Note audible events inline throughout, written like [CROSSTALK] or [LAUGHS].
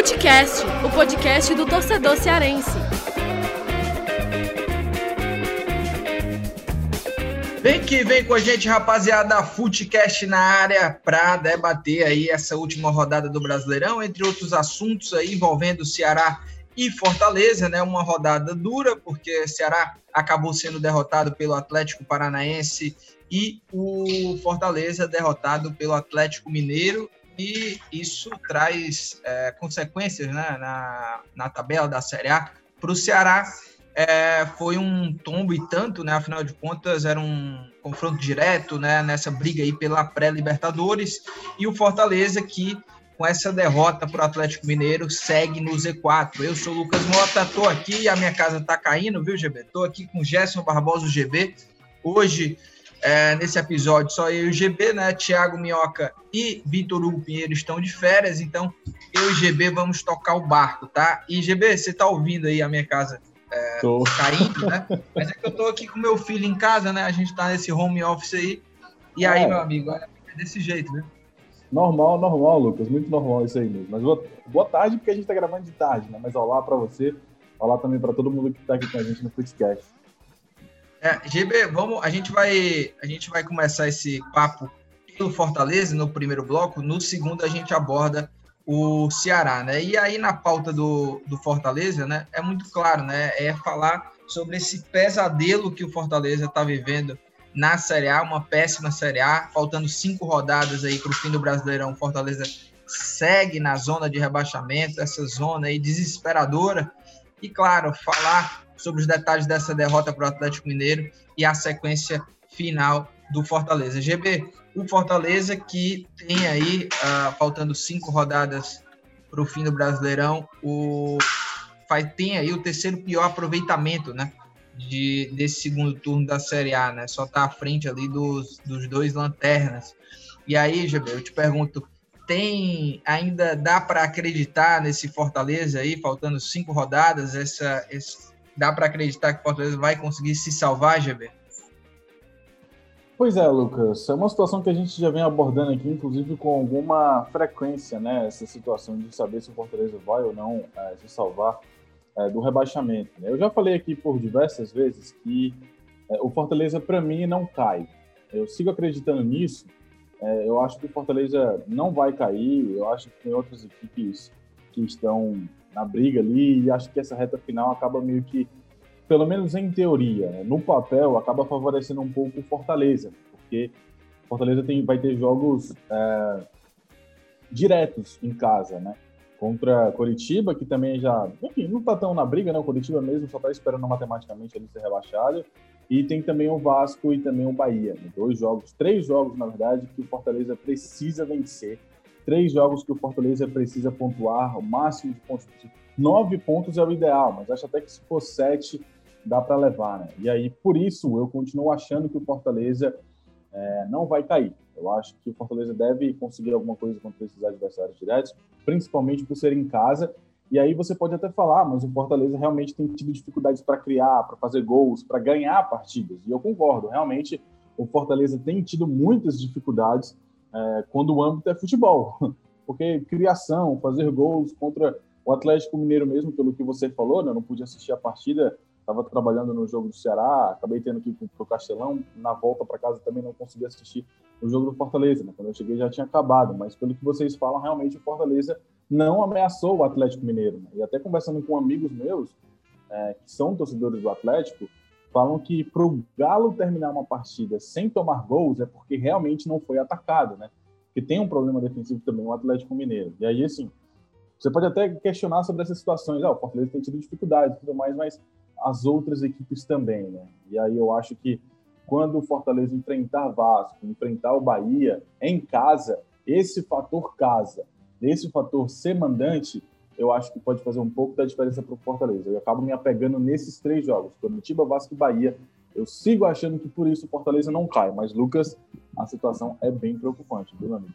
Futecast, o podcast do torcedor cearense. Vem que vem com a gente, rapaziada, Futecast na área para debater aí essa última rodada do Brasileirão, entre outros assuntos aí envolvendo Ceará e Fortaleza, né? Uma rodada dura, porque Ceará acabou sendo derrotado pelo Atlético Paranaense e o Fortaleza derrotado pelo Atlético Mineiro e isso traz é, consequências né, na, na tabela da Série A para o Ceará. É, foi um tombo e tanto, né? Afinal de contas, era um confronto direto, né? Nessa briga aí pela pré-Libertadores e o Fortaleza que com essa derrota para o Atlético Mineiro segue no Z4. Eu sou o Lucas Mota, estou aqui, a minha casa está caindo, viu, GB? Estou aqui com Gerson Barbosa, o GB. Hoje é, nesse episódio, só eu e o GB, né? Tiago Minhoca e Vitor Hugo Pinheiro estão de férias, então eu e o GB vamos tocar o barco, tá? E GB, você tá ouvindo aí a minha casa é, caindo, né? Mas é que eu tô aqui com meu filho em casa, né? A gente tá nesse home office aí. E aí, é. meu amigo, é desse jeito, né? Normal, normal, Lucas. Muito normal isso aí mesmo. Mas boa, boa tarde, porque a gente tá gravando de tarde, né? Mas olá para você, olá também para todo mundo que tá aqui com a gente no podcast. É, GB, vamos, a gente vai, a gente vai começar esse papo pelo Fortaleza no primeiro bloco. No segundo a gente aborda o Ceará, né? E aí na pauta do, do Fortaleza, né? É muito claro, né? É falar sobre esse pesadelo que o Fortaleza está vivendo na Série A, uma péssima Série A, faltando cinco rodadas aí para o fim do Brasileirão. Fortaleza segue na zona de rebaixamento, essa zona aí desesperadora. E claro, falar sobre os detalhes dessa derrota para o Atlético Mineiro e a sequência final do Fortaleza. GB, o Fortaleza que tem aí, uh, faltando cinco rodadas para o fim do Brasileirão, o, faz, tem aí o terceiro pior aproveitamento, né? De, desse segundo turno da Série A, né? Só está à frente ali dos, dos dois lanternas. E aí, GB, eu te pergunto, tem ainda dá para acreditar nesse Fortaleza aí, faltando cinco rodadas, essa, esse, dá para acreditar que o Fortaleza vai conseguir se salvar, GB? Pois é, Lucas. É uma situação que a gente já vem abordando aqui, inclusive com alguma frequência, né? Essa situação de saber se o Fortaleza vai ou não é, se salvar é, do rebaixamento. Né? Eu já falei aqui por diversas vezes que é, o Fortaleza, para mim, não cai. Eu sigo acreditando nisso. É, eu acho que o Fortaleza não vai cair. Eu acho que tem outras equipes que estão na briga ali, e acho que essa reta final acaba meio que, pelo menos em teoria, né, no papel, acaba favorecendo um pouco o Fortaleza, porque Fortaleza tem, vai ter jogos é, diretos em casa, né? Contra Coritiba, que também já, enfim, não tá tão na briga, né? O Coritiba mesmo só tá esperando matematicamente ele ser rebaixado. E tem também o Vasco e também o Bahia. Né? Dois jogos, três jogos, na verdade, que o Fortaleza precisa vencer três jogos que o Fortaleza precisa pontuar, o máximo de pontos Nove pontos é o ideal, mas acho até que se for sete, dá para levar, né? E aí, por isso, eu continuo achando que o Fortaleza é, não vai cair. Eu acho que o Fortaleza deve conseguir alguma coisa contra esses adversários diretos, principalmente por ser em casa. E aí você pode até falar, mas o Fortaleza realmente tem tido dificuldades para criar, para fazer gols, para ganhar partidas. E eu concordo, realmente o Fortaleza tem tido muitas dificuldades é, quando o âmbito é futebol. [LAUGHS] Porque criação, fazer gols contra o Atlético Mineiro mesmo, pelo que você falou, né, eu não pude assistir a partida, estava trabalhando no jogo do Ceará, acabei tendo que ir para o Castelão, na volta para casa também não consegui assistir o jogo do Fortaleza, né, quando eu cheguei já tinha acabado, mas pelo que vocês falam, realmente o Fortaleza não ameaçou o Atlético Mineiro. Né, e até conversando com amigos meus, é, que são torcedores do Atlético, falam que para o Galo terminar uma partida sem tomar gols é porque realmente não foi atacado, né? Que tem um problema defensivo também, o Atlético Mineiro. E aí, assim, você pode até questionar sobre essas situações. Ah, o Fortaleza tem tido dificuldades e tudo mais, mas as outras equipes também, né? E aí eu acho que quando o Fortaleza enfrentar Vasco, enfrentar o Bahia em casa, esse fator casa, esse fator ser mandante, eu acho que pode fazer um pouco da diferença para o Fortaleza. Eu acabo me apegando nesses três jogos, Curitiba, Vasco e Bahia. Eu sigo achando que por isso o Fortaleza não cai, mas Lucas, a situação é bem preocupante, viu, amigo?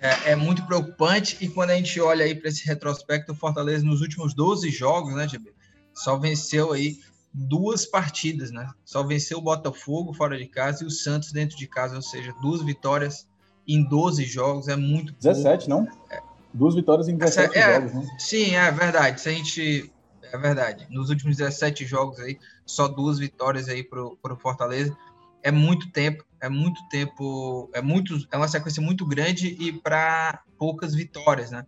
É, é, muito preocupante e quando a gente olha aí para esse retrospecto, o Fortaleza nos últimos 12 jogos, né, GB, só venceu aí duas partidas, né? Só venceu o Botafogo fora de casa e o Santos dentro de casa, ou seja, duas vitórias em 12 jogos, é muito 17, pouco. não? É, Duas vitórias em 17 é, jogos, né? Sim, é verdade. Se a gente. É verdade. Nos últimos 17 jogos aí, só duas vitórias aí pro, pro Fortaleza. É muito tempo, é muito tempo, é muito, é uma sequência muito grande e para poucas vitórias, né?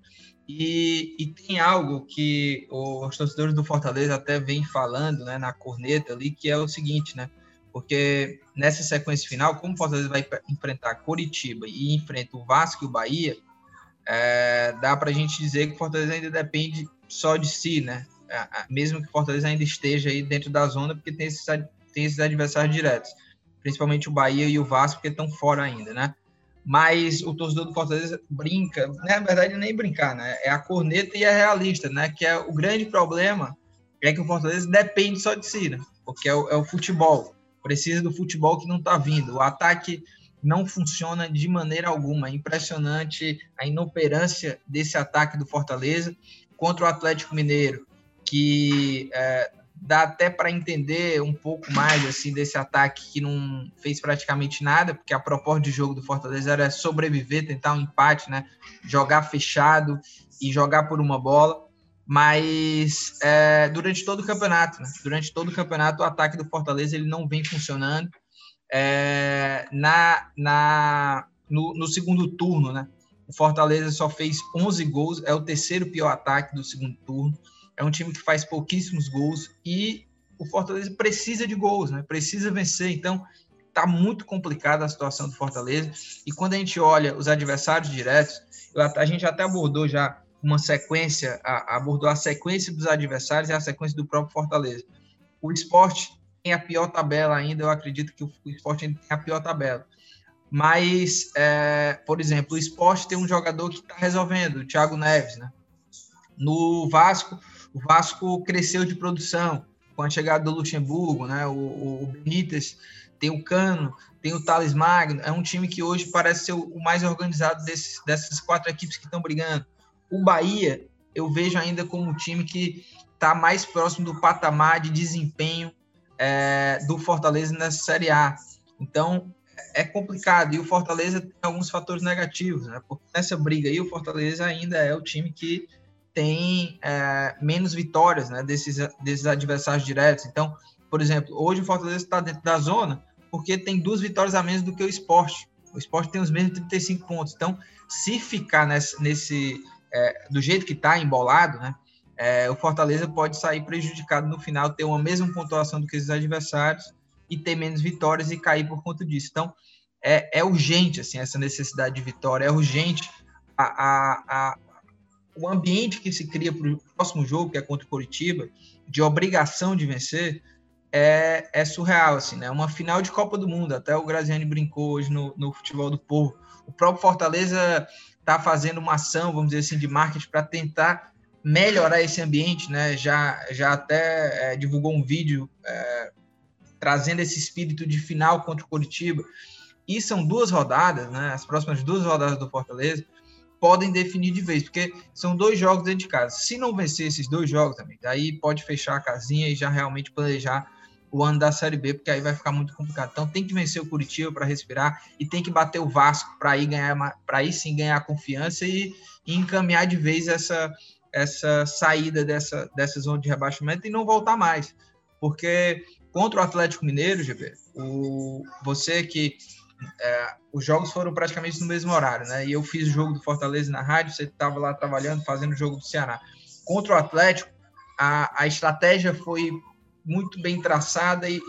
E, e, tem algo que os torcedores do Fortaleza até vêm falando, né, na corneta ali, que é o seguinte, né? Porque nessa sequência final, como o Fortaleza vai enfrentar Coritiba e enfrenta o Vasco e o Bahia, é, dá para a gente dizer que o Fortaleza ainda depende só de si, né? É, mesmo que o Fortaleza ainda esteja aí dentro da zona, porque tem esses, tem esses adversários diretos, principalmente o Bahia e o Vasco, porque estão fora ainda, né? Mas o torcedor do Fortaleza brinca, né? na verdade nem brincar, né? É a corneta e a realista, né? Que é o grande problema é que o Fortaleza depende só de si, né? Porque é o, é o futebol, precisa do futebol que não está vindo. O ataque não funciona de maneira alguma. É impressionante a inoperância desse ataque do Fortaleza contra o Atlético Mineiro, que é, dá até para entender um pouco mais assim desse ataque que não fez praticamente nada, porque a proposta de jogo do Fortaleza era sobreviver, tentar um empate, né? Jogar fechado e jogar por uma bola. Mas é, durante todo o campeonato, né? durante todo o campeonato, o ataque do Fortaleza ele não vem funcionando é, na, na, no, no, segundo turno, né? O Fortaleza só fez 11 gols, é o terceiro pior ataque do segundo turno. É um time que faz pouquíssimos gols e o Fortaleza precisa de gols, né? Precisa vencer. Então, tá muito complicada a situação do Fortaleza. E quando a gente olha os adversários diretos, a gente até abordou já uma sequência, abordou a sequência dos adversários e a sequência do próprio Fortaleza. O esporte tem a pior tabela ainda, eu acredito que o esporte ainda tem a pior tabela. Mas, é, por exemplo, o esporte tem um jogador que está resolvendo, o Thiago Neves, né? No Vasco, o Vasco cresceu de produção com a chegada do Luxemburgo, né? O, o Benítez tem o Cano, tem o Thales Magno. É um time que hoje parece ser o mais organizado desses, dessas quatro equipes que estão brigando. O Bahia, eu vejo ainda como um time que está mais próximo do patamar de desempenho é, do Fortaleza nessa Série A. Então, é complicado. E o Fortaleza tem alguns fatores negativos, né? Porque nessa briga aí, o Fortaleza ainda é o time que tem é, menos vitórias né, desses, desses adversários diretos. Então, por exemplo, hoje o Fortaleza está dentro da zona porque tem duas vitórias a menos do que o esporte. O esporte tem os mesmos 35 pontos. Então, se ficar nesse, nesse é, do jeito que está embolado, né, é, o Fortaleza pode sair prejudicado no final, ter uma mesma pontuação do que os adversários e ter menos vitórias e cair por conta disso. Então, é, é urgente assim essa necessidade de vitória, é urgente a, a, a o ambiente que se cria para o próximo jogo, que é contra o Curitiba, de obrigação de vencer, é, é surreal, assim, né? Uma final de Copa do Mundo, até o Graziani brincou hoje no, no Futebol do Povo. O próprio Fortaleza está fazendo uma ação, vamos dizer assim, de marketing para tentar melhorar esse ambiente, né? Já, já até é, divulgou um vídeo é, trazendo esse espírito de final contra o Curitiba. E são duas rodadas, né? As próximas duas rodadas do Fortaleza podem definir de vez, porque são dois jogos dentro de casa. Se não vencer esses dois jogos, amigo, aí pode fechar a casinha e já realmente planejar o ano da Série B, porque aí vai ficar muito complicado. Então tem que vencer o Curitiba para respirar e tem que bater o Vasco para ir ganhar para aí sim ganhar confiança e, e encaminhar de vez essa essa saída dessa, dessa zona de rebaixamento e não voltar mais. Porque contra o Atlético Mineiro, GB, o, você que. É, os jogos foram praticamente no mesmo horário, né? E eu fiz o jogo do Fortaleza na rádio, você estava lá trabalhando, fazendo o jogo do Ceará. Contra o Atlético, a, a estratégia foi muito bem traçada e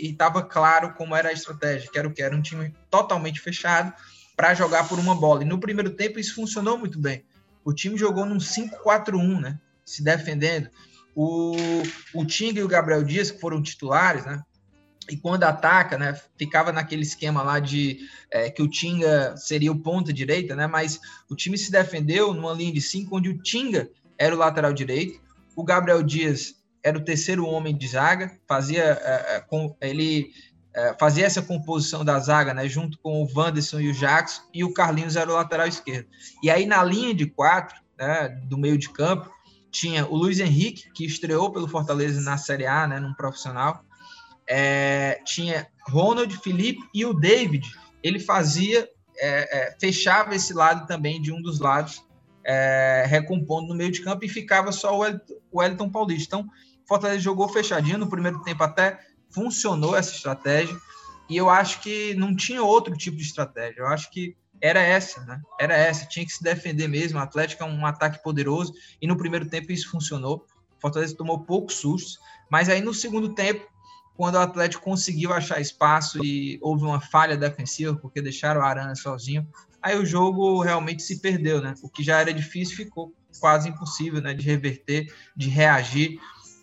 estava claro como era a estratégia, que era o que? Era um time totalmente fechado para jogar por uma bola. E no primeiro tempo isso funcionou muito bem. O time jogou num 5-4-1, né? Se defendendo. O, o Tinga e o Gabriel Dias, que foram titulares, né? E quando ataca, né, ficava naquele esquema lá de é, que o Tinga seria o ponta direita, né? Mas o time se defendeu numa linha de cinco, onde o Tinga era o lateral direito, o Gabriel Dias era o terceiro homem de zaga, fazia é, é com, ele é, fazia essa composição da zaga, né, junto com o Wanderson e o Jackson, e o Carlinhos era o lateral esquerdo. E aí na linha de quatro, né, do meio de campo, tinha o Luiz Henrique, que estreou pelo Fortaleza na Série A, né, num profissional. É, tinha Ronald, Felipe e o David. Ele fazia, é, é fechava esse lado também de um dos lados é, recompondo no meio de campo e ficava só o Wellington, Paulista. Então, Fortaleza jogou fechadinho no primeiro tempo até funcionou essa estratégia e eu acho que não tinha outro tipo de estratégia. Eu acho que era essa, né? Era essa, tinha que se defender mesmo. O Atlético é um ataque poderoso e no primeiro tempo isso funcionou. O Fortaleza tomou poucos sustos, mas aí no segundo tempo, quando o Atlético conseguiu achar espaço e houve uma falha defensiva, porque deixaram o Arana sozinho, aí o jogo realmente se perdeu, né? O que já era difícil ficou quase impossível, né? De reverter, de reagir.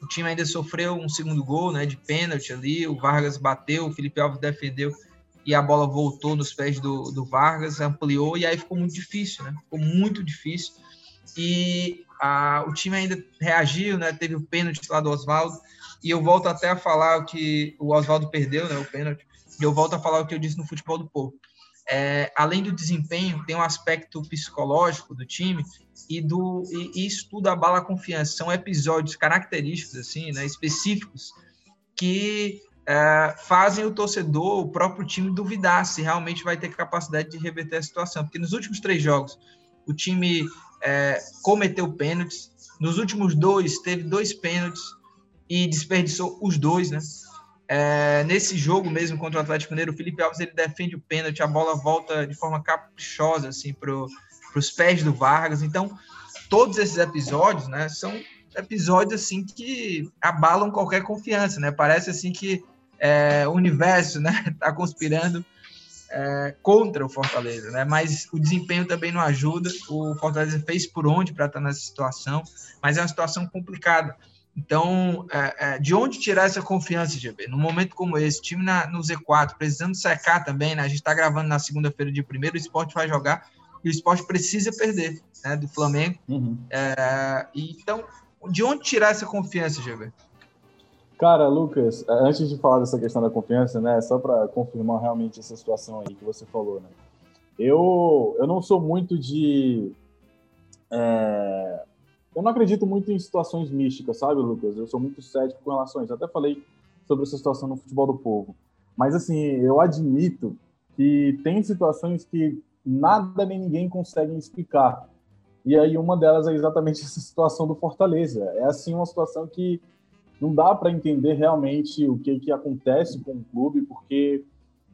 O time ainda sofreu um segundo gol, né? De pênalti ali, o Vargas bateu, o Felipe Alves defendeu e a bola voltou nos pés do, do Vargas, ampliou e aí ficou muito difícil, né? Ficou muito difícil. E a, o time ainda reagiu, né? Teve o pênalti lá do Oswaldo. E eu volto até a falar que o Oswaldo perdeu, né? O pênalti. E eu volto a falar o que eu disse no futebol do povo. É, além do desempenho, tem um aspecto psicológico do time e do e, e isso tudo abala a confiança. São episódios característicos, assim, né? Específicos que é, fazem o torcedor, o próprio time, duvidar se realmente vai ter capacidade de reverter a situação. Porque nos últimos três jogos, o time é, cometeu pênaltis, nos últimos dois, teve dois pênaltis e desperdiçou os dois, né? É, nesse jogo mesmo contra o Atlético Mineiro, o Felipe Alves ele defende o pênalti, a bola volta de forma caprichosa assim, para os pés do Vargas. Então, todos esses episódios né, são episódios assim que abalam qualquer confiança, né? Parece assim que é, o universo, né, está [LAUGHS] conspirando é, contra o Fortaleza, né? Mas o desempenho também não ajuda. O Fortaleza fez por onde para estar nessa situação, mas é uma situação complicada. Então, é, é, de onde tirar essa confiança, GB? Num momento como esse, time na, no Z4, precisando secar também, né? A gente está gravando na segunda-feira de primeiro, o esporte vai jogar e o esporte precisa perder né, do Flamengo. Uhum. É, então, de onde tirar essa confiança, GB? Cara, Lucas, antes de falar dessa questão da confiança, né, só para confirmar realmente essa situação aí que você falou, né, eu, eu não sou muito de. É, eu não acredito muito em situações místicas, sabe, Lucas? Eu sou muito cético com relação a isso. Eu até falei sobre essa situação no futebol do povo. Mas, assim, eu admito que tem situações que nada nem ninguém consegue explicar. E aí, uma delas é exatamente [LAUGHS] essa situação do Fortaleza. É, assim, uma situação que não dá para entender realmente o que, que acontece com o clube, porque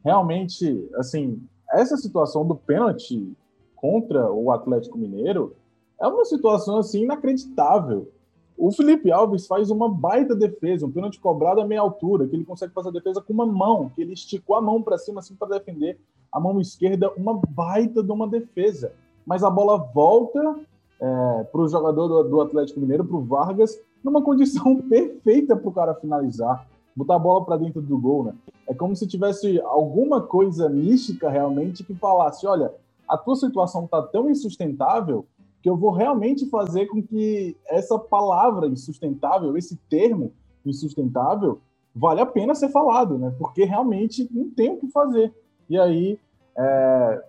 realmente, assim, essa situação do pênalti contra o Atlético Mineiro é uma situação assim inacreditável. O Felipe Alves faz uma baita defesa, um pênalti cobrado a meia altura, que ele consegue fazer a defesa com uma mão, que ele esticou a mão para cima assim para defender a mão esquerda, uma baita de uma defesa. Mas a bola volta é, para o jogador do, do Atlético Mineiro, para o Vargas, numa condição [LAUGHS] perfeita para o cara finalizar, botar a bola para dentro do gol, né? É como se tivesse alguma coisa mística realmente que falasse, olha, a tua situação está tão insustentável que eu vou realmente fazer com que essa palavra insustentável, esse termo insustentável, vale a pena ser falado, né? Porque realmente não tem o que fazer. E aí é,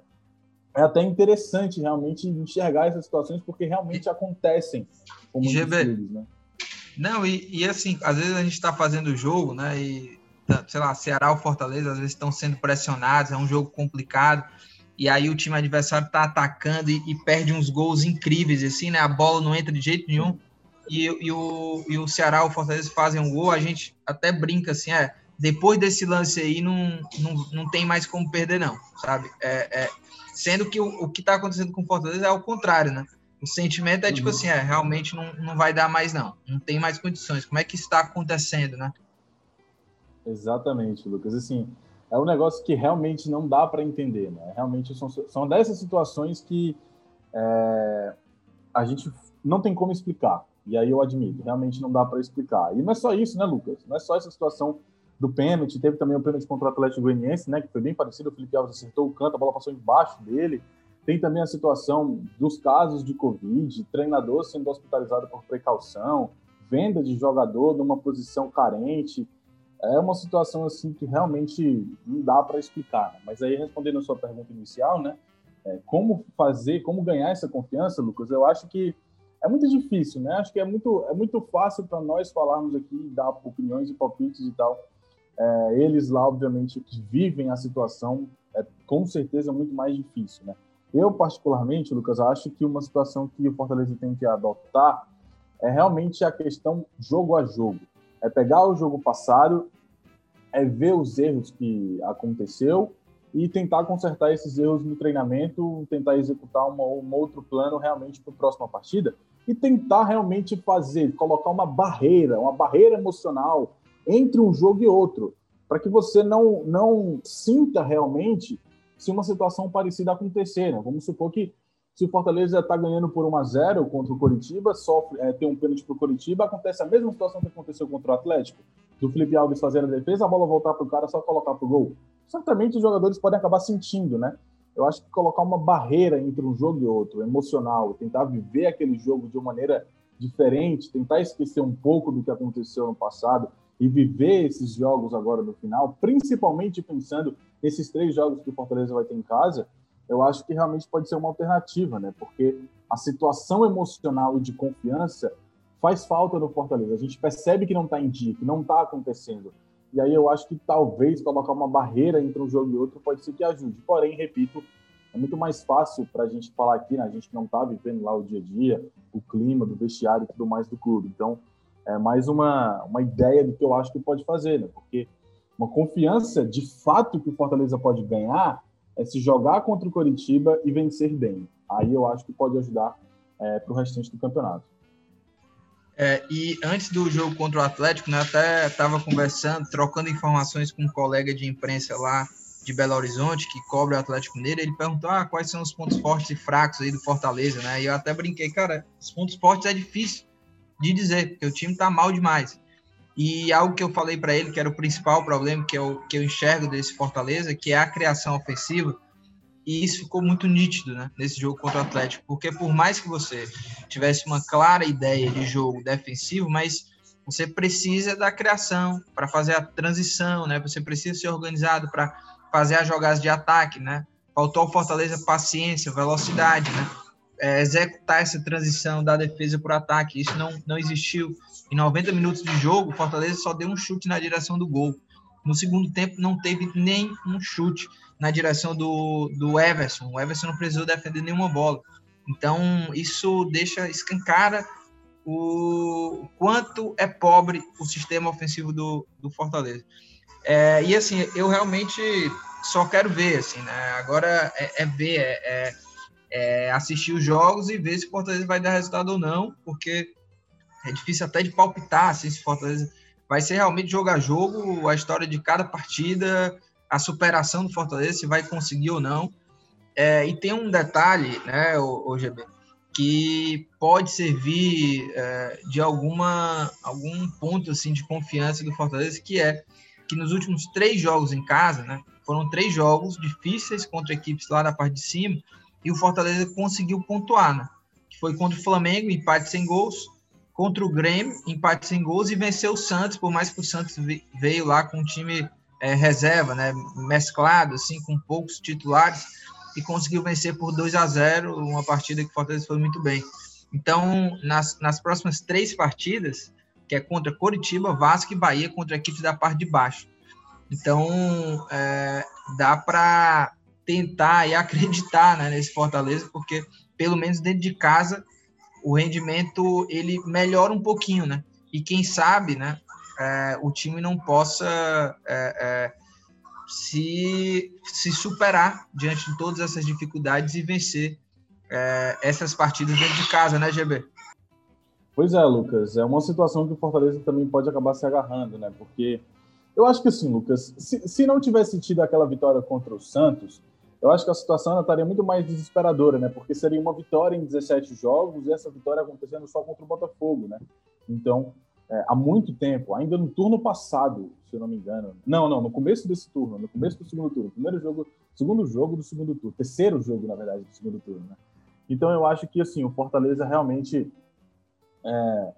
é até interessante realmente enxergar essas situações porque realmente acontecem como GB, né? Não, e, e assim, às vezes a gente está fazendo o jogo, né? E, tá, sei lá, Ceará ou Fortaleza, às vezes estão sendo pressionados, é um jogo complicado. E aí o time adversário está atacando e, e, perde uns gols incríveis, assim, né? A bola não entra de jeito nenhum. E, e, o, e o Ceará ou o Fortaleza fazem um gol, a gente até brinca assim, é, depois desse lance aí não, não, não tem mais como perder, não, sabe? É, é sendo que o, o que está acontecendo com o Fortaleza é o contrário, né? O sentimento é tipo uhum. assim, é, realmente não, não vai dar mais não, não tem mais condições. Como é que está acontecendo, né? Exatamente, Lucas. Assim, é um negócio que realmente não dá para entender, né? Realmente são, são dessas situações que é, a gente não tem como explicar. E aí eu admito, realmente não dá para explicar. E não é só isso, né, Lucas? Não é só essa situação do pênalti, teve também o pênalti contra o Atlético Goianiense, né, que foi bem parecido, o Felipe Alves acertou o canto, a bola passou embaixo dele. Tem também a situação dos casos de Covid, treinador sendo hospitalizado por precaução, venda de jogador numa posição carente. É uma situação assim que realmente não dá para explicar. Né? Mas aí, respondendo a sua pergunta inicial, né? É, como fazer, como ganhar essa confiança, Lucas? Eu acho que é muito difícil, né? Acho que é muito, é muito fácil para nós falarmos aqui, dar opiniões e palpites e tal. É, eles lá, obviamente, que vivem a situação, é com certeza muito mais difícil, né? Eu, particularmente, Lucas, acho que uma situação que o Fortaleza tem que adotar é realmente a questão jogo a jogo. É pegar o jogo passado, é ver os erros que aconteceu e tentar consertar esses erros no treinamento, tentar executar uma, um outro plano realmente para a próxima partida e tentar realmente fazer, colocar uma barreira, uma barreira emocional entre um jogo e outro, para que você não, não sinta realmente se uma situação parecida acontecer. Né? Vamos supor que se o Fortaleza está ganhando por 1 a 0 contra o Coritiba, sofre, é, tem um pênalti para o Coritiba, acontece a mesma situação que aconteceu contra o Atlético, do Felipe Alves fazer a defesa, a bola voltar para o cara, só colocar para o gol. Certamente os jogadores podem acabar sentindo, né? Eu acho que colocar uma barreira entre um jogo e outro, emocional, tentar viver aquele jogo de uma maneira diferente, tentar esquecer um pouco do que aconteceu no passado e viver esses jogos agora no final, principalmente pensando nesses três jogos que o Fortaleza vai ter em casa, eu acho que realmente pode ser uma alternativa, né? Porque a situação emocional e de confiança faz falta no Fortaleza. A gente percebe que não está em dia, que não está acontecendo. E aí eu acho que talvez colocar uma barreira entre um jogo e outro pode ser que ajude. Porém, repito, é muito mais fácil para a gente falar aqui, né? A gente não está vivendo lá o dia a dia, o clima do vestiário e tudo mais do clube. Então, é mais uma, uma ideia do que eu acho que pode fazer, né? Porque uma confiança de fato que o Fortaleza pode ganhar é se jogar contra o Coritiba e vencer bem. Aí eu acho que pode ajudar é, para o restante do campeonato. É, e antes do jogo contra o Atlético, né, até estava conversando, trocando informações com um colega de imprensa lá de Belo Horizonte, que cobre o Atlético Mineiro, ele perguntou ah, quais são os pontos fortes e fracos aí do Fortaleza, né? E eu até brinquei, cara, os pontos fortes é difícil de dizer, porque o time tá mal demais. E algo que eu falei para ele, que era o principal problema que eu, que eu enxergo desse Fortaleza, que é a criação ofensiva, e isso ficou muito nítido né, nesse jogo contra o Atlético, porque por mais que você tivesse uma clara ideia de jogo defensivo, mas você precisa da criação para fazer a transição, né? Você precisa ser organizado para fazer as jogadas de ataque, né? Faltou ao Fortaleza paciência, velocidade, né? É, executar essa transição da defesa para o ataque. Isso não, não existiu. Em 90 minutos de jogo, o Fortaleza só deu um chute na direção do gol. No segundo tempo, não teve nem um chute na direção do, do Everson. O Everson não precisou defender nenhuma bola. Então, isso deixa escancara o quanto é pobre o sistema ofensivo do, do Fortaleza. É, e assim, eu realmente só quero ver, assim, né? Agora é, é ver, é, é, assistir os jogos e ver se o Fortaleza vai dar resultado ou não, porque é difícil até de palpitar assim, se o Fortaleza vai ser realmente jogo a jogo, a história de cada partida, a superação do Fortaleza, se vai conseguir ou não. É, e tem um detalhe, né, o, o GB, que pode servir é, de alguma algum ponto assim de confiança do Fortaleza, que é que nos últimos três jogos em casa, né, foram três jogos difíceis contra equipes lá da parte de cima, e o Fortaleza conseguiu pontuar, né? Que foi contra o Flamengo, empate sem gols, contra o Grêmio, empate sem gols, e venceu o Santos, por mais que o Santos veio lá com um time é, reserva, né, mesclado, assim, com poucos titulares, e conseguiu vencer por 2 a 0 uma partida que o Fortaleza foi muito bem. Então, nas, nas próximas três partidas, que é contra Coritiba, Vasco e Bahia, contra equipes da parte de baixo. Então, é, dá para tentar e acreditar né, nesse Fortaleza, porque pelo menos dentro de casa o rendimento ele melhora um pouquinho, né? E quem sabe, né, é, o time não possa é, é, se, se superar diante de todas essas dificuldades e vencer é, essas partidas dentro de casa, né, GB? Pois é, Lucas. É uma situação que o Fortaleza também pode acabar se agarrando, né? Porque eu acho que assim, Lucas, se, se não tivesse tido aquela vitória contra o Santos, eu acho que a situação estaria muito mais desesperadora, né? Porque seria uma vitória em 17 jogos e essa vitória acontecendo só contra o Botafogo, né? Então, é, há muito tempo, ainda no turno passado, se eu não me engano. Não, não, no começo desse turno, no começo do segundo turno. Primeiro jogo, segundo jogo do segundo turno. Terceiro jogo, na verdade, do segundo turno, né? Então eu acho que, assim, o Fortaleza realmente é,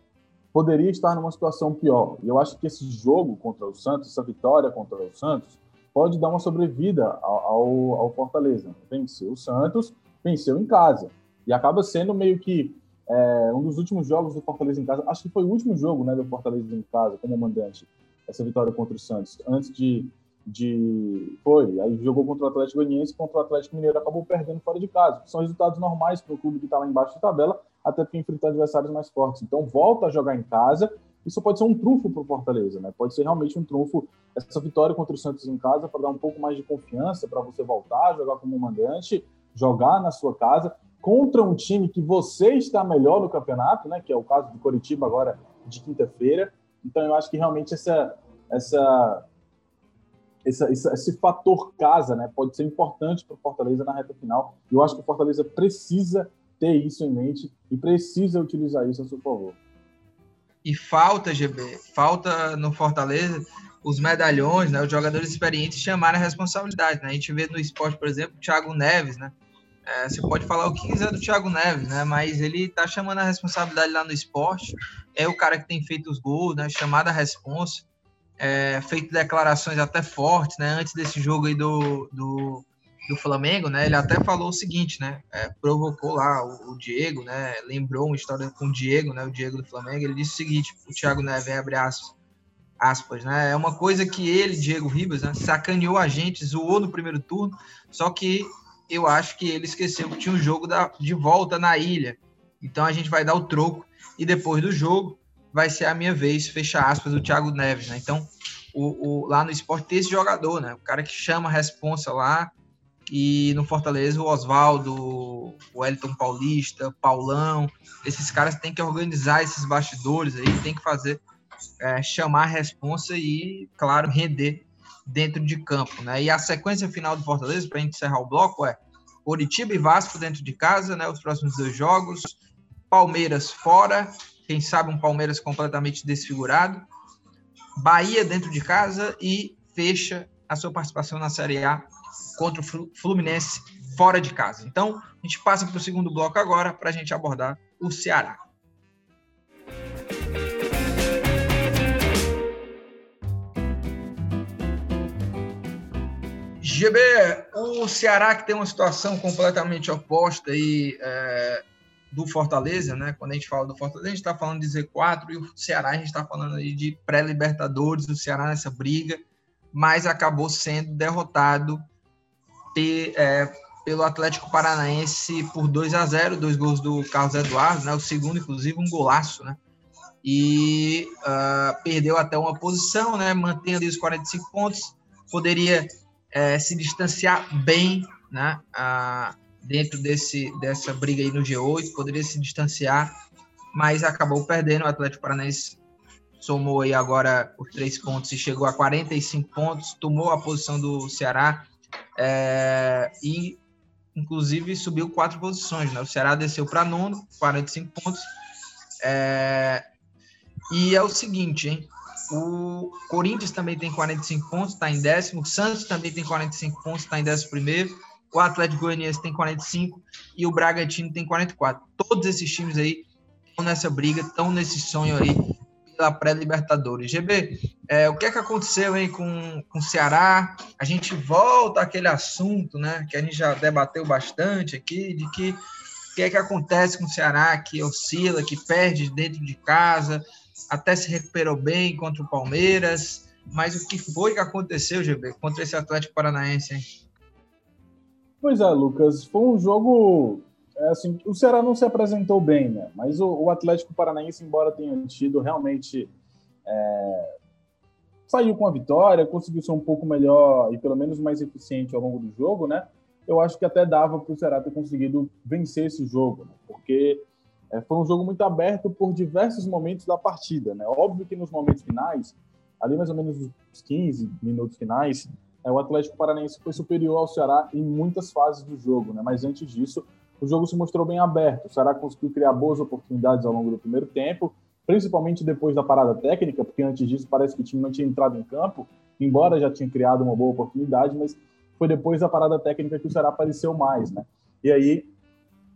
poderia estar numa situação pior. E eu acho que esse jogo contra o Santos, essa vitória contra o Santos, pode dar uma sobrevida ao, ao, Fortaleza. Venceu o Santos, venceu em casa. E acaba sendo meio que é, um dos últimos jogos do Fortaleza em casa, acho que foi o último jogo né, do Fortaleza em casa como mandante, essa vitória contra o Santos, antes de, de. Foi, aí jogou contra o Atlético Goianiense contra o Atlético Mineiro, acabou perdendo fora de casa. São resultados normais para o clube que está lá embaixo da tabela, até porque enfrentar adversários mais fortes. Então volta a jogar em casa. Isso pode ser um trunfo para o Fortaleza, né? Pode ser realmente um trunfo essa vitória contra o Santos em casa para dar um pouco mais de confiança para você voltar a jogar como mandante, jogar na sua casa contra um time que você está melhor no campeonato, né? Que é o caso do Coritiba agora de quinta-feira. Então eu acho que realmente essa essa esse, esse, fator casa, né, pode ser importante para o Fortaleza na reta final. Eu acho que o Fortaleza precisa ter isso em mente e precisa utilizar isso a seu favor. E falta, GB, falta no Fortaleza os medalhões, né, os jogadores experientes chamarem a responsabilidade. Né? A gente vê no esporte, por exemplo, o Thiago Neves, né? É, você pode falar o que quiser do Thiago Neves, né? Mas ele tá chamando a responsabilidade lá no esporte. É o cara que tem feito os gols, né? Chamada a responsa é, feito declarações até fortes, né? Antes desse jogo aí do, do, do Flamengo, né? Ele até falou o seguinte, né? É, provocou lá o, o, Diego, né? Lembrou uma história com o Diego, né? O Diego do Flamengo. Ele disse o seguinte: o Thiago Neves abre aspas, aspas, né? É uma coisa que ele, Diego Ribas, né, sacaneou a gente, zoou no primeiro turno, só que eu acho que ele esqueceu que tinha um jogo da, de volta na ilha. Então a gente vai dar o troco e depois do jogo vai ser a minha vez, fecha aspas, o Thiago Neves, né? Então, o, o, lá no esporte tem esse jogador, né? O cara que chama a responsa lá, e no Fortaleza o Oswaldo, o Wellington Paulista, Paulão, esses caras têm que organizar esses bastidores aí, tem que fazer, é, chamar a responsa e, claro, render dentro de campo, né? E a sequência final do Fortaleza, para a gente encerrar o bloco, é Curitiba e Vasco dentro de casa, né? Os próximos dois jogos, Palmeiras fora, quem sabe um Palmeiras completamente desfigurado. Bahia dentro de casa e fecha a sua participação na Série A contra o Fluminense fora de casa. Então, a gente passa para o segundo bloco agora para a gente abordar o Ceará. GB, o Ceará que tem uma situação completamente oposta aí, é, do Fortaleza, né? Quando a gente fala do Fortaleza, a gente está falando de Z4 e o Ceará, a gente está falando aí de pré-Libertadores, o Ceará nessa briga, mas acabou sendo derrotado pe, é, pelo Atlético Paranaense por 2 a 0 dois gols do Carlos Eduardo, né? O segundo, inclusive, um golaço, né? E uh, perdeu até uma posição, né? Mantém ali os 45 pontos, poderia é, se distanciar bem, né? Uh, dentro desse, dessa briga aí no G8, poderia se distanciar, mas acabou perdendo. O Atlético Paranaense somou aí agora os três pontos e chegou a 45 pontos, tomou a posição do Ceará é, e, inclusive, subiu quatro posições. Né? O Ceará desceu para nono, 45 pontos. É, e é o seguinte, hein? O Corinthians também tem 45 pontos, está em décimo. O Santos também tem 45 pontos, está em décimo primeiro o Atlético Goianiense tem 45 e o Bragantino tem 44. Todos esses times aí estão nessa briga, estão nesse sonho aí pela pré-Libertadores. GB, é, o que é que aconteceu aí com, com o Ceará? A gente volta àquele assunto, né, que a gente já debateu bastante aqui, de que o que é que acontece com o Ceará, que oscila, que perde dentro de casa, até se recuperou bem contra o Palmeiras, mas o que foi que aconteceu, GB, contra esse Atlético Paranaense, hein? Pois é, Lucas, foi um jogo. É, assim, o Ceará não se apresentou bem, né? Mas o, o Atlético Paranaense, embora tenha tido realmente. É, saiu com a vitória, conseguiu ser um pouco melhor e pelo menos mais eficiente ao longo do jogo, né? Eu acho que até dava para o Ceará ter conseguido vencer esse jogo, né? porque é, foi um jogo muito aberto por diversos momentos da partida, né? Óbvio que nos momentos finais, ali mais ou menos os 15 minutos finais, é, o Atlético Paranaense foi superior ao Ceará em muitas fases do jogo, né? mas antes disso, o jogo se mostrou bem aberto. O Ceará conseguiu criar boas oportunidades ao longo do primeiro tempo, principalmente depois da parada técnica, porque antes disso parece que o time não tinha entrado em campo, embora já tinha criado uma boa oportunidade, mas foi depois da parada técnica que o Ceará apareceu mais, né? E aí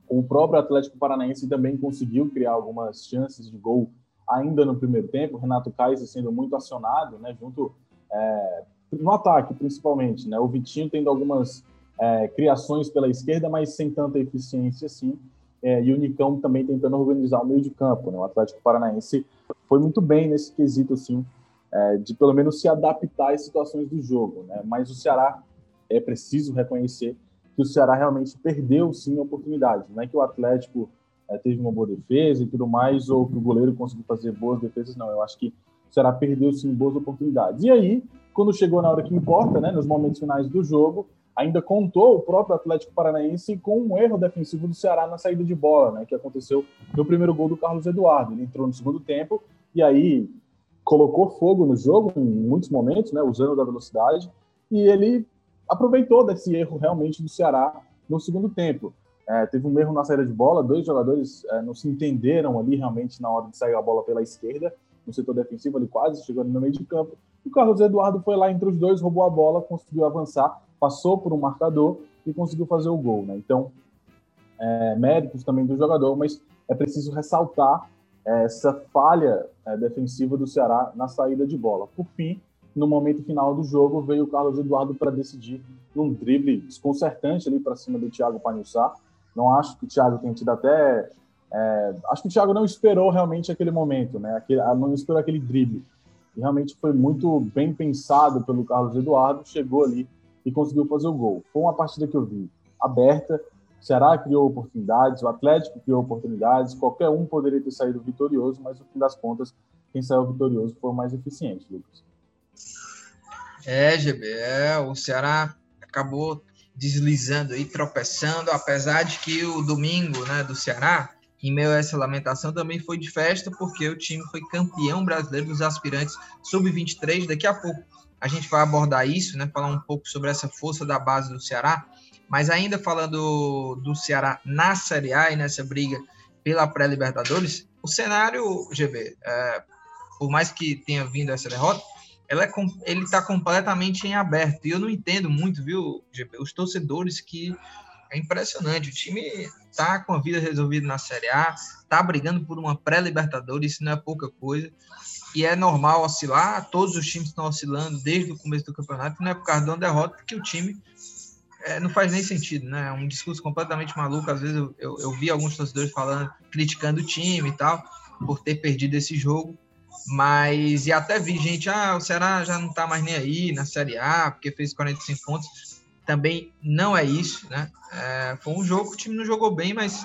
o próprio Atlético Paranaense também conseguiu criar algumas chances de gol ainda no primeiro tempo, Renato Kaiser sendo muito acionado, né, junto é, no ataque, principalmente, né? O Vitinho tendo algumas é, criações pela esquerda, mas sem tanta eficiência assim. É, e o Nicão também tentando organizar o meio de campo, né? O Atlético Paranaense foi muito bem nesse quesito, assim, é, de pelo menos se adaptar às situações do jogo, né? Mas o Ceará é preciso reconhecer que o Ceará realmente perdeu sim oportunidades. Não é que o Atlético é, teve uma boa defesa e tudo mais, ou que o goleiro conseguiu fazer boas defesas, não. Eu acho que o Ceará perdeu sim boas oportunidades. E aí, quando chegou na hora que importa, né, nos momentos finais do jogo, ainda contou o próprio Atlético Paranaense com um erro defensivo do Ceará na saída de bola, né, que aconteceu no primeiro gol do Carlos Eduardo. Ele entrou no segundo tempo e aí colocou fogo no jogo em muitos momentos, né, usando da velocidade, e ele aproveitou desse erro realmente do Ceará no segundo tempo. É, teve um erro na saída de bola, dois jogadores é, não se entenderam ali realmente na hora de sair a bola pela esquerda, no setor defensivo, ele quase chegou no meio de campo. O Carlos Eduardo foi lá entre os dois, roubou a bola, conseguiu avançar, passou por um marcador e conseguiu fazer o gol. Né? Então, é, méritos também do jogador, mas é preciso ressaltar é, essa falha é, defensiva do Ceará na saída de bola. Por fim, no momento final do jogo, veio o Carlos Eduardo para decidir num drible desconcertante ali para cima do Thiago Panhussá. Não acho que o Thiago tenha tido até. É, acho que o Thiago não esperou realmente aquele momento, né? Aquele, não esperou aquele drible. E realmente foi muito bem pensado pelo Carlos Eduardo, chegou ali e conseguiu fazer o gol. Foi uma partida que eu vi aberta, o Ceará criou oportunidades, o Atlético criou oportunidades, qualquer um poderia ter saído vitorioso, mas no fim das contas, quem saiu vitorioso foi o mais eficiente, Lucas. É, GB, é, o Ceará acabou deslizando e tropeçando, apesar de que o domingo né, do Ceará, em meio a essa lamentação, também foi de festa, porque o time foi campeão brasileiro dos aspirantes sub-23. Daqui a pouco a gente vai abordar isso, né, falar um pouco sobre essa força da base do Ceará, mas ainda falando do Ceará na Série A e nessa briga pela pré-Libertadores, o cenário, GB, é, por mais que tenha vindo essa derrota, ela é, ele está completamente em aberto. E eu não entendo muito, viu, GB, os torcedores que é impressionante. O time está com a vida resolvida na Série A, está brigando por uma pré-Libertadores, isso não é pouca coisa. E é normal oscilar, todos os times estão oscilando desde o começo do campeonato, não é por causa de uma derrota, porque o time é, não faz nem sentido, né? É um discurso completamente maluco. Às vezes eu, eu, eu vi alguns torcedores falando, criticando o time e tal, por ter perdido esse jogo. Mas, e até vi gente, ah, o Ceará já não tá mais nem aí na Série A, porque fez 45 pontos. Também não é isso, né? É, foi um jogo que o time não jogou bem, mas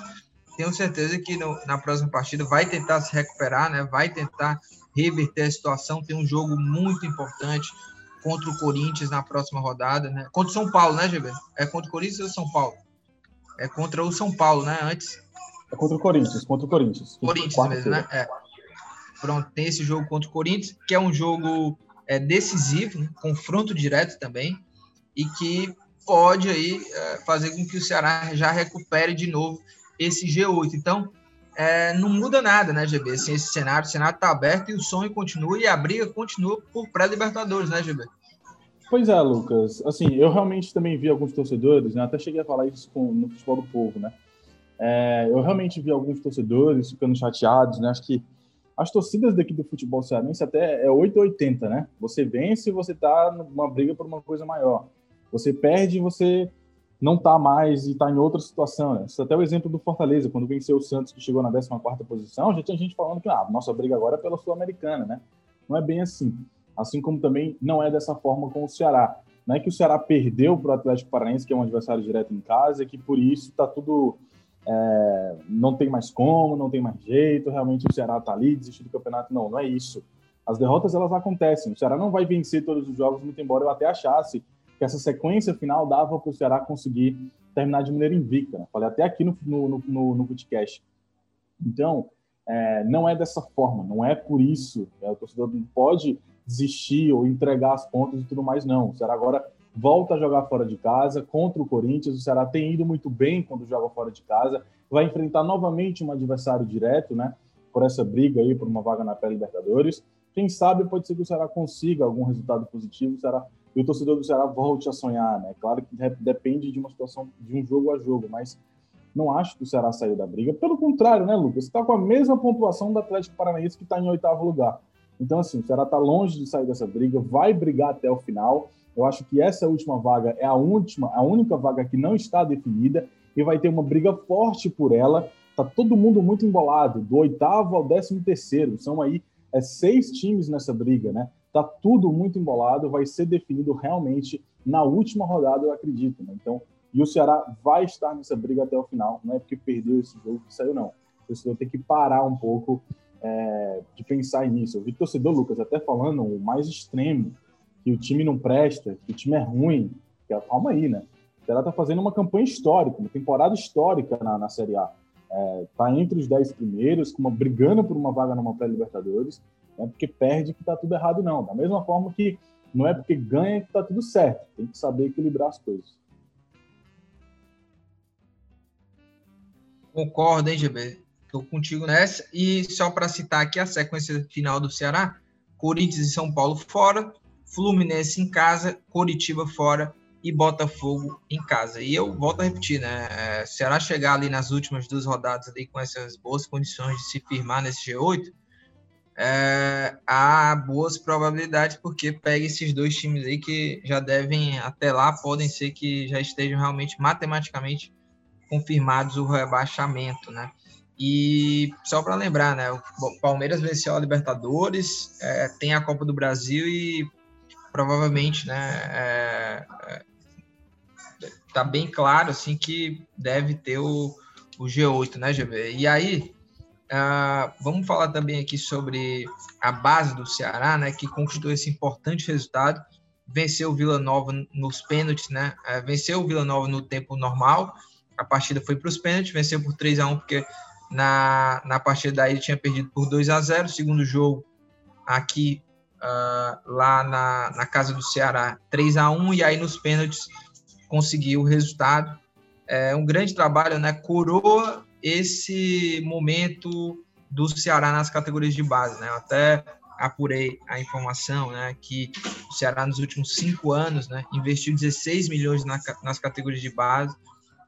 tenho certeza que no, na próxima partida vai tentar se recuperar, né? Vai tentar reverter a situação. Tem um jogo muito importante contra o Corinthians na próxima rodada, né? Contra o São Paulo, né, GB? É contra o Corinthians ou São Paulo? É contra o São Paulo, né? Antes. É contra o Corinthians, contra o Corinthians. Corinthians mesmo, né? É. Pronto, tem esse jogo contra o Corinthians, que é um jogo é, decisivo, né? confronto direto também, e que pode aí é, fazer com que o Ceará já recupere de novo esse G8. Então, é, não muda nada, né, GB? Assim, esse cenário, o cenário está aberto e o sonho continua e a briga continua por pré-libertadores, né, GB? Pois é, Lucas. Assim, eu realmente também vi alguns torcedores, né? Até cheguei a falar isso com, no futebol do povo, né? É, eu realmente vi alguns torcedores ficando chateados, né? Acho que as torcidas daqui do futebol cearense até é 880, né? Você vence e você tá numa briga por uma coisa maior. Você perde e você não tá mais e tá em outra situação, né? Isso é até o exemplo do Fortaleza, quando venceu o Santos, que chegou na 14ª posição, já tinha gente falando que ah, nossa briga agora é pela Sul-Americana, né? Não é bem assim. Assim como também não é dessa forma com o Ceará. Não é que o Ceará perdeu para o Atlético Paranaense, que é um adversário direto em casa, e que por isso tá tudo é, não tem mais como, não tem mais jeito, realmente o Ceará está ali, desistiu do campeonato. Não, não é isso. As derrotas, elas acontecem. O Ceará não vai vencer todos os jogos, muito embora eu até achasse que essa sequência final dava para o Ceará conseguir terminar de maneira invicta. Né? Falei até aqui no, no, no, no podcast. Então, é, não é dessa forma, não é por isso. É, o torcedor não pode desistir ou entregar as pontas e tudo mais, não. O Ceará agora volta a jogar fora de casa contra o Corinthians. O Ceará tem ido muito bem quando joga fora de casa. Vai enfrentar novamente um adversário direto, né? Por essa briga aí, por uma vaga na pré-Libertadores. Quem sabe pode ser que o Ceará consiga algum resultado positivo. O Ceará, e o torcedor do Ceará volte a sonhar, né? Claro que depende de uma situação, de um jogo a jogo, mas não acho que o Ceará saiu da briga. Pelo contrário, né, Lucas? Está com a mesma pontuação do Atlético Paranaense que está em oitavo lugar. Então, assim, o Ceará está longe de sair dessa briga, vai brigar até o final. Eu acho que essa última vaga é a última, a única vaga que não está definida e vai ter uma briga forte por ela. Tá todo mundo muito embolado, do oitavo ao décimo terceiro. São aí é, seis times nessa briga, né? Tá tudo muito embolado, vai ser definido realmente na última rodada, eu acredito. Né? Então, e o Ceará vai estar nessa briga até o final. Não é porque perdeu esse jogo que saiu, não. O torcedor tem que parar um pouco é, de pensar nisso. Eu vi torcedor, Lucas, até falando o mais extremo, que o time não presta, que o time é ruim. É, calma aí, né? O Ceará está fazendo uma campanha histórica, uma temporada histórica na, na Série A. É, entre os dez primeiros, uma, brigando por uma vaga numa pré-Libertadores. Não é porque perde que está tudo errado, não. Da mesma forma que não é porque ganha que está tudo certo. Tem que saber equilibrar as coisas. Concordo, hein, GB? Estou contigo nessa. E só para citar aqui a sequência final do Ceará: Corinthians e São Paulo fora, Fluminense em casa, Coritiba fora e Botafogo em casa. E eu volto a repetir, né? É, Ceará chegar ali nas últimas duas rodadas ali com essas boas condições de se firmar nesse G8, é, há boas probabilidades porque pega esses dois times aí que já devem até lá podem ser que já estejam realmente matematicamente confirmados o rebaixamento, né? E só para lembrar, né? O Palmeiras venceu a Libertadores, é, tem a Copa do Brasil e provavelmente, né? É, é, tá bem claro assim que deve ter o, o G8, né, GB? E aí, uh, vamos falar também aqui sobre a base do Ceará, né? Que conquistou esse importante resultado. Venceu o Vila Nova nos pênaltis, né? Uh, venceu o Vila Nova no tempo normal a partida foi para os pênaltis, venceu por 3 a 1 porque na, na partida daí ele tinha perdido por 2 a 0 segundo jogo aqui uh, lá na, na casa do Ceará 3 a 1 e aí nos pênaltis conseguiu o resultado é um grande trabalho né coroa esse momento do Ceará nas categorias de base né até apurei a informação né que o Ceará nos últimos cinco anos né investiu 16 milhões na, nas categorias de base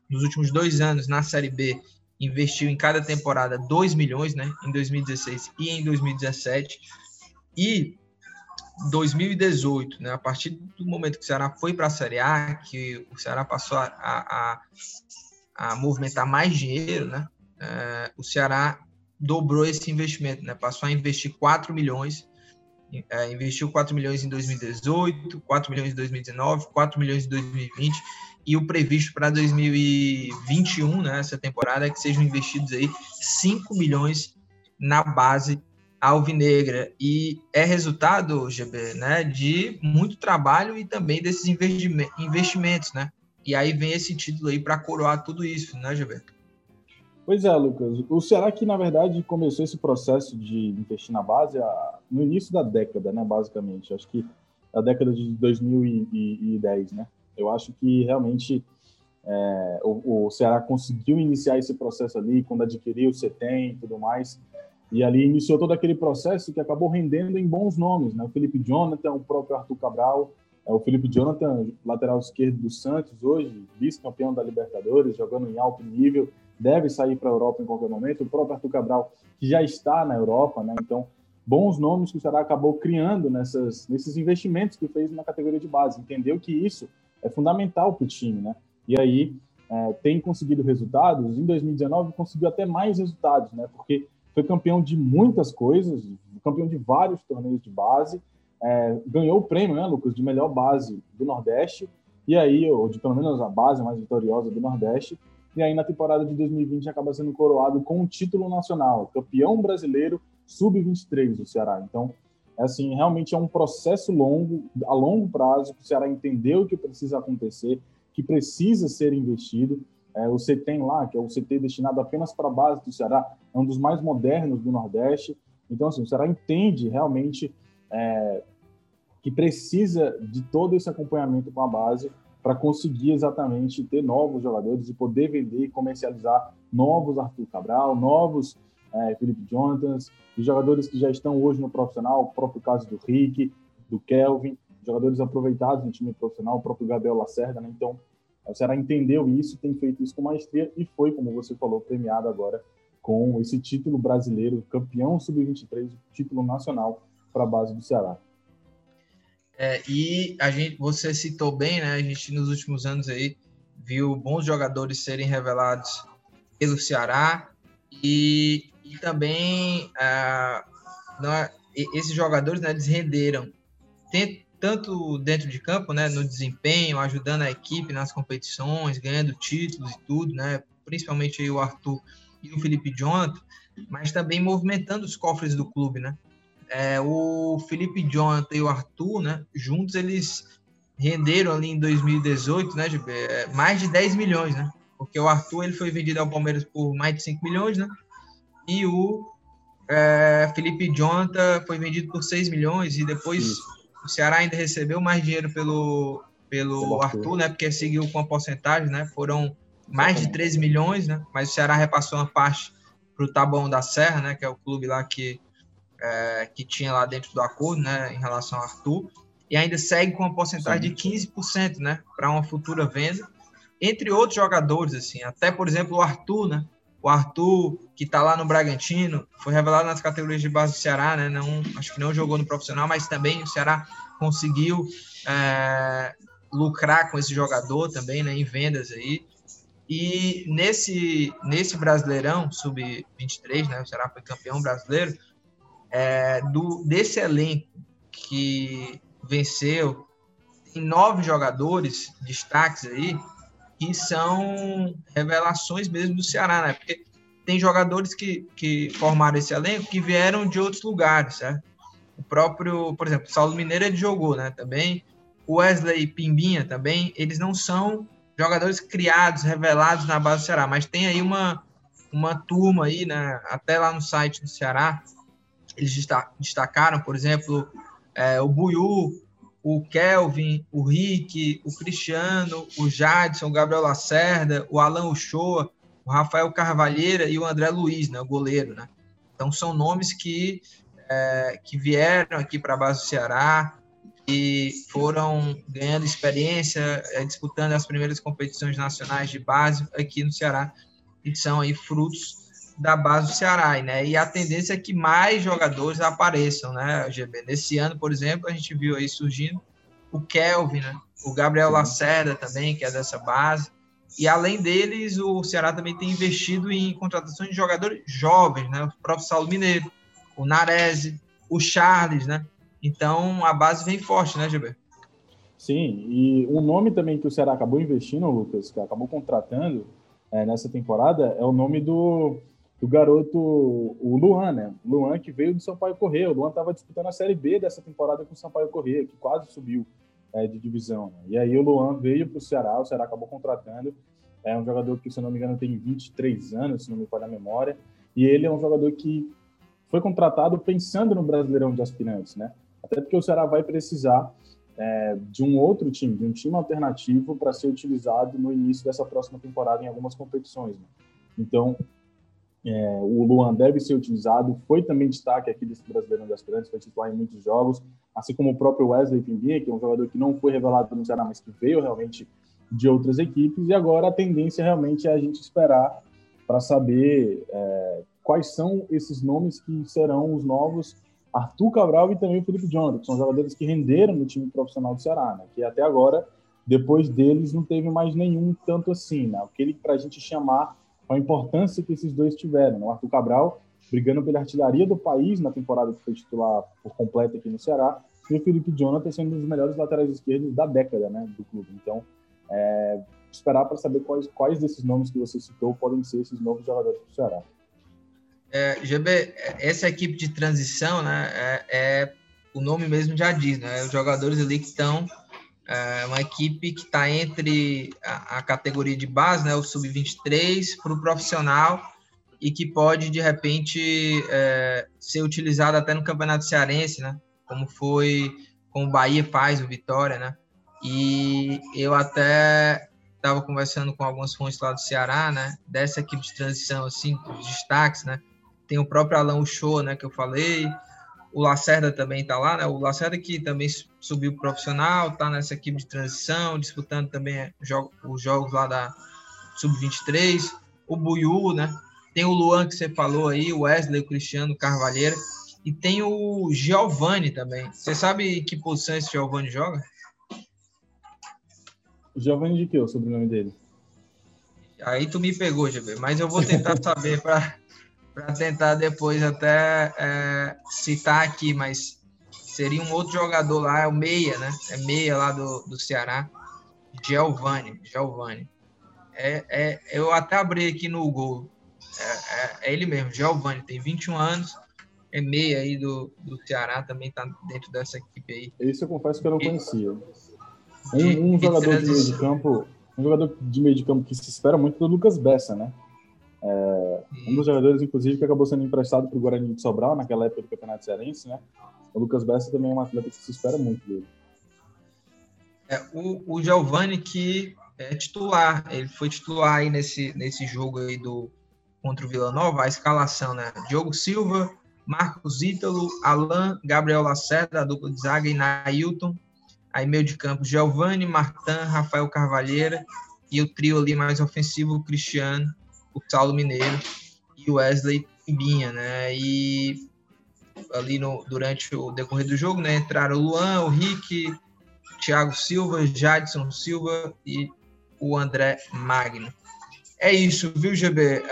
nos últimos dois anos na Série B investiu em cada temporada 2 milhões, né, em 2016 e em 2017. E 2018, né, a partir do momento que o Ceará foi para a Série A, que o Ceará passou a, a, a movimentar mais dinheiro, né, é, o Ceará dobrou esse investimento, né, passou a investir 4 milhões, é, investiu 4 milhões em 2018, 4 milhões em 2019, 4 milhões em 2020 e o previsto para 2021, né, essa temporada, é que sejam investidos aí 5 milhões na base alvinegra. E é resultado, GB, né, de muito trabalho e também desses investimentos, né? E aí vem esse título aí para coroar tudo isso, né, GB? Pois é, Lucas. O Ceará que, na verdade, começou esse processo de investir na base no início da década, né, basicamente. Acho que a década de 2010, né? Eu acho que realmente é, o, o, Ceará conseguiu iniciar esse processo ali quando adquiriu o CETEM e tudo mais. E ali iniciou todo aquele processo que acabou rendendo em bons nomes, né? O Felipe Jonathan, o próprio Arthur Cabral, é, o Felipe Jonathan, lateral esquerdo do Santos hoje, vice-campeão da Libertadores, jogando em alto nível, deve sair para a Europa em qualquer momento. O próprio Arthur Cabral, que já está na Europa, né? Então, bons nomes que o Ceará acabou criando nessas, nesses investimentos que fez na categoria de base. Entendeu que isso é fundamental para o time, né? E aí é, tem conseguido resultados. Em 2019 conseguiu até mais resultados, né? Porque foi campeão de muitas coisas, campeão de vários torneios de base, é, ganhou o prêmio, né, Lucas, de melhor base do Nordeste. E aí, ou de pelo menos a base mais vitoriosa do Nordeste. E aí na temporada de 2020 acaba sendo coroado com o título nacional, campeão brasileiro sub-23 do Ceará. Então é assim, realmente é um processo longo, a longo prazo, que o Ceará entendeu que precisa acontecer, que precisa ser investido. É, o CETEM lá, que é o CT destinado apenas para a base do Ceará, é um dos mais modernos do Nordeste. Então, assim, o Ceará entende realmente é, que precisa de todo esse acompanhamento com a base para conseguir exatamente ter novos jogadores e poder vender e comercializar novos Arthur Cabral, novos é, Felipe os jogadores que já estão hoje no profissional, o próprio caso do Rick, do Kelvin, jogadores aproveitados no time profissional, o próprio Gabriel Lacerda, né? Então, o Ceará entendeu isso, tem feito isso com maestria e foi, como você falou, premiado agora com esse título brasileiro, campeão sub-23, título nacional para a base do Ceará. É, e a gente, você citou bem, né? A gente nos últimos anos aí viu bons jogadores serem revelados pelo Ceará e e também não, é, esses jogadores né, eles renderam tanto dentro de campo, né, no desempenho, ajudando a equipe nas competições, ganhando títulos e tudo, né, principalmente o Arthur e o Felipe Jonathan, mas também movimentando os cofres do clube, né. É, o Felipe Jonathan e o Arthur, né, juntos eles renderam ali em 2018, né, é, mais de 10 milhões, né, porque o Arthur ele foi vendido ao Palmeiras por mais de 5 milhões, né, e o é, Felipe Jonathan foi vendido por 6 milhões e depois Isso o Ceará ainda recebeu mais dinheiro pelo, pelo Arthur, né? Porque seguiu com a porcentagem, né? Foram mais de 13 milhões, né? Mas o Ceará repassou uma parte para o Taboão da Serra, né? Que é o clube lá que, é, que tinha lá dentro do acordo, né? Em relação ao Arthur. E ainda segue com uma porcentagem Sim. de 15%, né? Para uma futura venda. Entre outros jogadores, assim. Até, por exemplo, o Arthur, né? O Arthur, que está lá no Bragantino, foi revelado nas categorias de base do Ceará, né? Não, acho que não jogou no profissional, mas também o Ceará conseguiu é, lucrar com esse jogador também, né? Em vendas aí. E nesse, nesse Brasileirão, sub-23, né? O Ceará foi campeão brasileiro. É, do, desse elenco que venceu, tem nove jogadores, destaques aí, que são revelações mesmo do Ceará, né? Porque tem jogadores que, que formaram esse elenco que vieram de outros lugares, certo? O próprio, por exemplo, Saulo Mineiro ele jogou, né? Também o Wesley Pimbinha também, eles não são jogadores criados, revelados na base do Ceará, mas tem aí uma, uma turma aí, né? Até lá no site do Ceará, eles destacaram, por exemplo, é, o Buiú, o Kelvin, o Rick, o Cristiano, o Jadson, o Gabriel Lacerda, o Alan Uchoa, o Rafael Carvalheira e o André Luiz, né, o goleiro. Né? Então são nomes que, é, que vieram aqui para a base do Ceará e foram ganhando experiência, é, disputando as primeiras competições nacionais de base aqui no Ceará, e são aí frutos da base do Ceará, né? E a tendência é que mais jogadores apareçam, né, GB? Nesse ano, por exemplo, a gente viu aí surgindo o Kelvin, né? O Gabriel Lacerda também, que é dessa base. E além deles, o Ceará também tem investido em contratações de jogadores jovens, né? O próprio Saulo Mineiro, o Narese, o Charles, né? Então a base vem forte, né, GB? Sim, e um nome também que o Ceará acabou investindo, Lucas, que acabou contratando é, nessa temporada, é o nome do do garoto, o Luan, né? Luan que veio do Sampaio Corrêa. O Luan estava disputando a Série B dessa temporada com o Sampaio Corrêa, que quase subiu é, de divisão. Né? E aí o Luan veio para o Ceará, o Ceará acabou contratando. É um jogador que, se não me engano, tem 23 anos, se não me falha a memória. E ele é um jogador que foi contratado pensando no Brasileirão de Aspirantes, né? Até porque o Ceará vai precisar é, de um outro time, de um time alternativo para ser utilizado no início dessa próxima temporada em algumas competições. Né? Então, é, o Luan deve ser utilizado, foi também destaque aqui desse Brasileirão de Aspirantes, foi titular em muitos jogos, assim como o próprio Wesley Pimbinha, que é um jogador que não foi revelado no Ceará, mas que veio realmente de outras equipes, e agora a tendência realmente é a gente esperar para saber é, quais são esses nomes que serão os novos Arthur Cabral e também o Felipe Jonathan, que são jogadores que renderam no time profissional do Ceará, né? que até agora, depois deles, não teve mais nenhum tanto assim, né? aquele para a gente chamar a importância que esses dois tiveram. Né? O Arthur Cabral brigando pela artilharia do país na temporada que foi titular por completo aqui no Ceará, e o Felipe Jonathan sendo um dos melhores laterais esquerdos da década né, do clube. Então, é, esperar para saber quais, quais desses nomes que você citou podem ser esses novos jogadores do Ceará. É, GB, essa equipe de transição, né, é, é, o nome mesmo já diz, né, os jogadores ali que estão é uma equipe que está entre a, a, categoria de base, né, o sub-23, para o profissional e que pode, de repente, é, ser utilizado até no Campeonato Cearense, né, como foi, como o Bahia faz, o Vitória, né, e eu até estava conversando com algumas fontes lá do Ceará, né, dessa equipe de transição, assim, dos destaques, né, tem o próprio Alan Uchoa, né, que eu falei, o Lacerda também está lá, né? O Lacerda que também subiu profissional, está nessa equipe de transição, disputando também os jogos lá da Sub-23. O Buiú, né? Tem o Luan que você falou aí, o Wesley, o Cristiano, o Carvalheira. E tem o Giovanni também. Você sabe que posição esse Giovanni joga? Giovanni de que, o sobrenome dele? Aí tu me pegou, GB, mas eu vou tentar saber para para tentar depois até é, citar aqui, mas seria um outro jogador lá, é o Meia, né? É Meia lá do, do Ceará. Giovanni, Giovanni. É, é, eu até abri aqui no Google. É, é, é ele mesmo, Giovanni, tem 21 anos, é meia aí do, do Ceará, também tá dentro dessa equipe aí. Esse eu confesso que eu não conhecia. Um, um jogador de meio de campo, um jogador de meio de campo que se espera muito é o Lucas Bessa, né? É, um dos jogadores, inclusive, que acabou sendo emprestado para o Guarani de Sobral naquela época do Campeonato Cearense, né? O Lucas Bessa também é um atleta que se espera muito dele. É, o, o Giovanni que é titular, ele foi titular aí nesse, nesse jogo aí do contra o Vila Nova, a escalação, né? Diogo Silva, Marcos Ítalo, Alain, Gabriel Lacerda, a dupla de zaga e Nailton. Aí meio de campo, Giovanni, Martin, Rafael Carvalheira e o trio ali mais ofensivo, Cristiano, o Saulo Mineiro e o Wesley Binha, né? E ali no, durante o decorrer do jogo, né? Entraram o Luan, o Rick, Thiago Silva, Jadson Silva e o André Magno. É isso, viu, GB? Uh,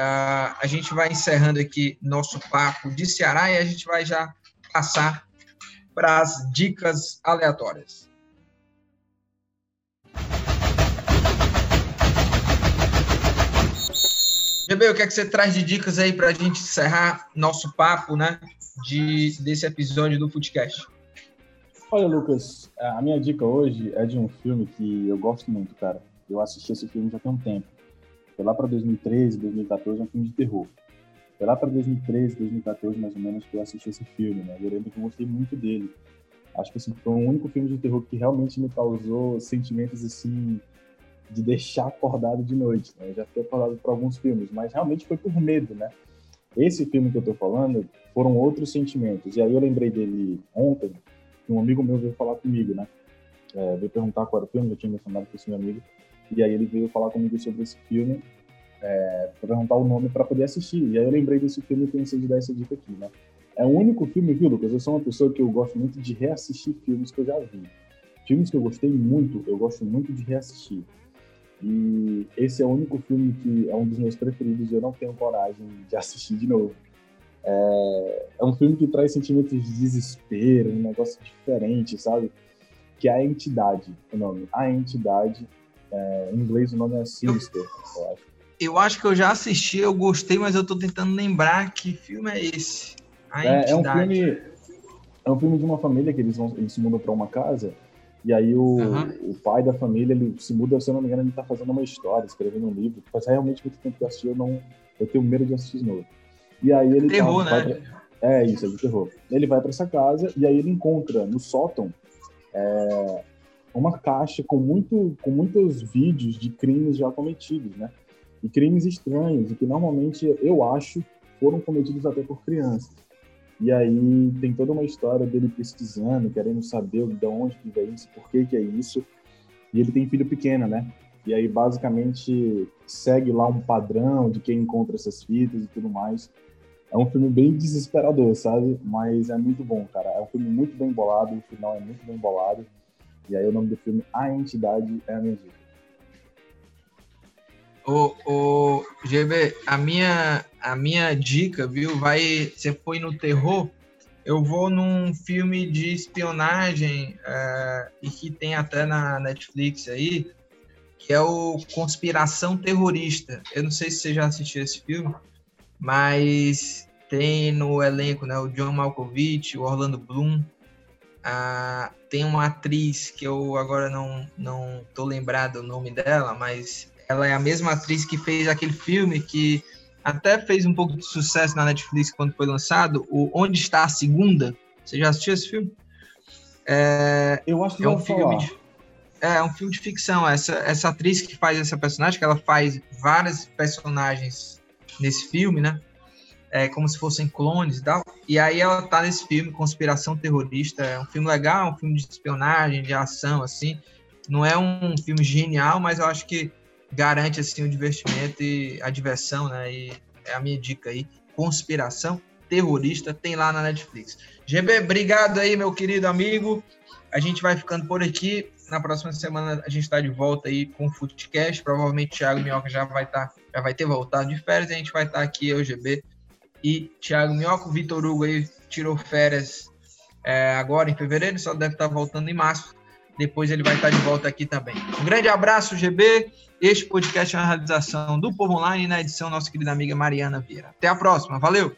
a gente vai encerrando aqui nosso papo de Ceará e a gente vai já passar para as dicas aleatórias. GB, o que é que você traz de dicas aí para a gente encerrar nosso papo, né, de, desse episódio do Footcast? Olha, Lucas, a minha dica hoje é de um filme que eu gosto muito, cara. Eu assisti esse filme já tem um tempo. Foi lá para 2013, 2014, é um filme de terror. Foi lá para 2013, 2014, mais ou menos, que eu assisti esse filme, né? Eu lembro que eu gostei muito dele. Acho que assim, foi o único filme de terror que realmente me causou sentimentos assim de deixar acordado de noite. Né? Eu já fiquei acordado por alguns filmes, mas realmente foi por medo, né? Esse filme que eu tô falando foram outros sentimentos. E aí eu lembrei dele ontem, um amigo meu veio falar comigo, né? É, veio perguntar qual era o filme, eu tinha mencionado com esse meu amigo. E aí ele veio falar comigo sobre esse filme, é, para perguntar o nome para poder assistir. E aí eu lembrei desse filme e pensei de dar essa dica aqui, né? É o único filme, viu, Lucas? Eu sou uma pessoa que eu gosto muito de reassistir filmes que eu já vi. Filmes que eu gostei muito, eu gosto muito de reassistir. E esse é o único filme que é um dos meus preferidos e eu não tenho coragem de assistir de novo. É, é um filme que traz sentimentos de desespero, um negócio diferente, sabe? Que é A Entidade, o nome. A Entidade é, em inglês o nome é Sinister, eu acho. Eu acho que eu já assisti, eu gostei, mas eu tô tentando lembrar que filme é esse. É, é, um filme. É um filme de uma família que eles, vão, eles se mudam para uma casa. E aí o, uhum. o pai da família, ele se muda, se eu não me engano, ele tá fazendo uma história, escrevendo um livro. Faz realmente muito tempo que eu assisti, eu não. Eu tenho medo de assistir de novo. E aí ele. Terror, tá, né? Pra, é isso, é de terror. Ele vai para essa casa e aí ele encontra no sótão é, uma caixa com, muito, com muitos vídeos de crimes já cometidos, né? E crimes estranhos, e que normalmente eu acho foram cometidos até por crianças. E aí tem toda uma história dele pesquisando, querendo saber de onde que vem isso, por que que é isso. E ele tem filho pequeno, né? E aí basicamente segue lá um padrão de quem encontra essas fitas e tudo mais. É um filme bem desesperador, sabe? Mas é muito bom, cara. É um filme muito bem bolado, o final é muito bem bolado. E aí o nome do filme A Entidade é a minha dica. O, o GB, a minha, a minha dica, viu, vai. Você foi no terror, eu vou num filme de espionagem é, e que tem até na Netflix aí, que é o Conspiração Terrorista. Eu não sei se você já assistiu esse filme, mas tem no elenco né, o John Malkovich, o Orlando Bloom, tem uma atriz que eu agora não, não tô lembrado o nome dela, mas ela é a mesma atriz que fez aquele filme que até fez um pouco de sucesso na Netflix quando foi lançado, o Onde Está a Segunda. Você já assistiu esse filme? É, eu acho que é um filme de, é, é um filme de ficção. Essa, essa atriz que faz essa personagem, que ela faz várias personagens nesse filme, né? é, como se fossem clones e tal. E aí ela tá nesse filme, Conspiração Terrorista. É um filme legal, um filme de espionagem, de ação, assim. Não é um filme genial, mas eu acho que garante, assim, o divertimento e a diversão, né? E é a minha dica aí. Conspiração Terrorista tem lá na Netflix. GB, obrigado aí, meu querido amigo. A gente vai ficando por aqui. Na próxima semana a gente está de volta aí com o Footcast. Provavelmente o Thiago Minhoca já vai tá, já vai ter voltado de férias. A gente vai estar tá aqui, eu, GB, e Thiago Minhoca. O Vitor Hugo aí tirou férias é, agora em fevereiro, só deve estar voltando em março. Depois ele vai estar de volta aqui também. Um grande abraço, GB. Este podcast é uma realização do Povo Online na edição nossa querida amiga Mariana Vieira. Até a próxima. Valeu!